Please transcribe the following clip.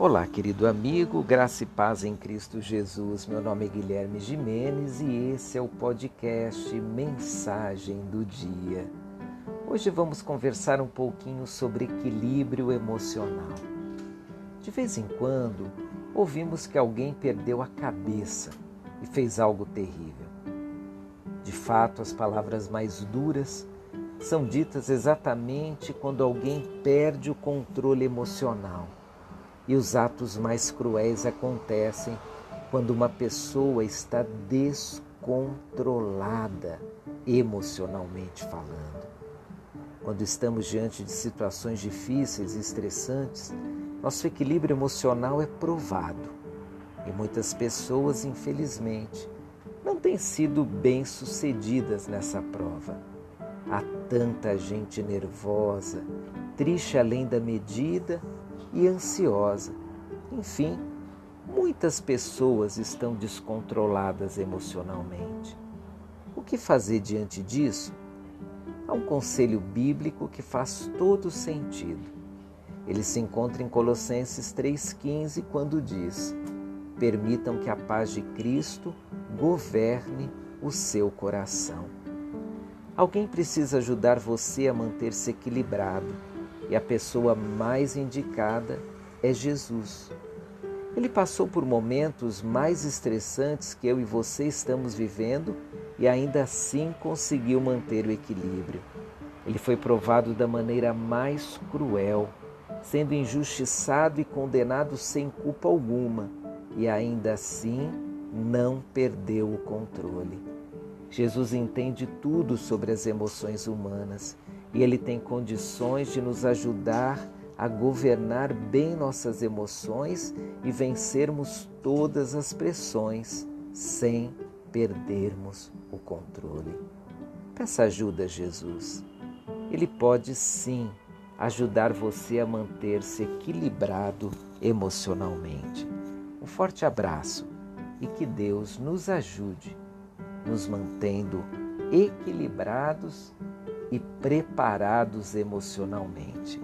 Olá, querido amigo, graça e paz em Cristo Jesus. Meu nome é Guilherme Jimenez e esse é o podcast Mensagem do Dia. Hoje vamos conversar um pouquinho sobre equilíbrio emocional. De vez em quando, ouvimos que alguém perdeu a cabeça e fez algo terrível. De fato, as palavras mais duras são ditas exatamente quando alguém perde o controle emocional e os atos mais cruéis acontecem quando uma pessoa está descontrolada emocionalmente falando. Quando estamos diante de situações difíceis e estressantes, nosso equilíbrio emocional é provado. E muitas pessoas, infelizmente, não têm sido bem-sucedidas nessa prova. Há tanta gente nervosa, triste além da medida e ansiosa. Enfim, muitas pessoas estão descontroladas emocionalmente. O que fazer diante disso? Há um conselho bíblico que faz todo sentido. Ele se encontra em Colossenses 3,15, quando diz: Permitam que a paz de Cristo governe o seu coração. Alguém precisa ajudar você a manter-se equilibrado e a pessoa mais indicada é Jesus. Ele passou por momentos mais estressantes que eu e você estamos vivendo e ainda assim conseguiu manter o equilíbrio. Ele foi provado da maneira mais cruel, sendo injustiçado e condenado sem culpa alguma, e ainda assim não perdeu o controle. Jesus entende tudo sobre as emoções humanas e Ele tem condições de nos ajudar a governar bem nossas emoções e vencermos todas as pressões sem perdermos o controle. Peça ajuda a Jesus. Ele pode sim ajudar você a manter-se equilibrado emocionalmente. Um forte abraço e que Deus nos ajude, nos mantendo equilibrados e preparados emocionalmente.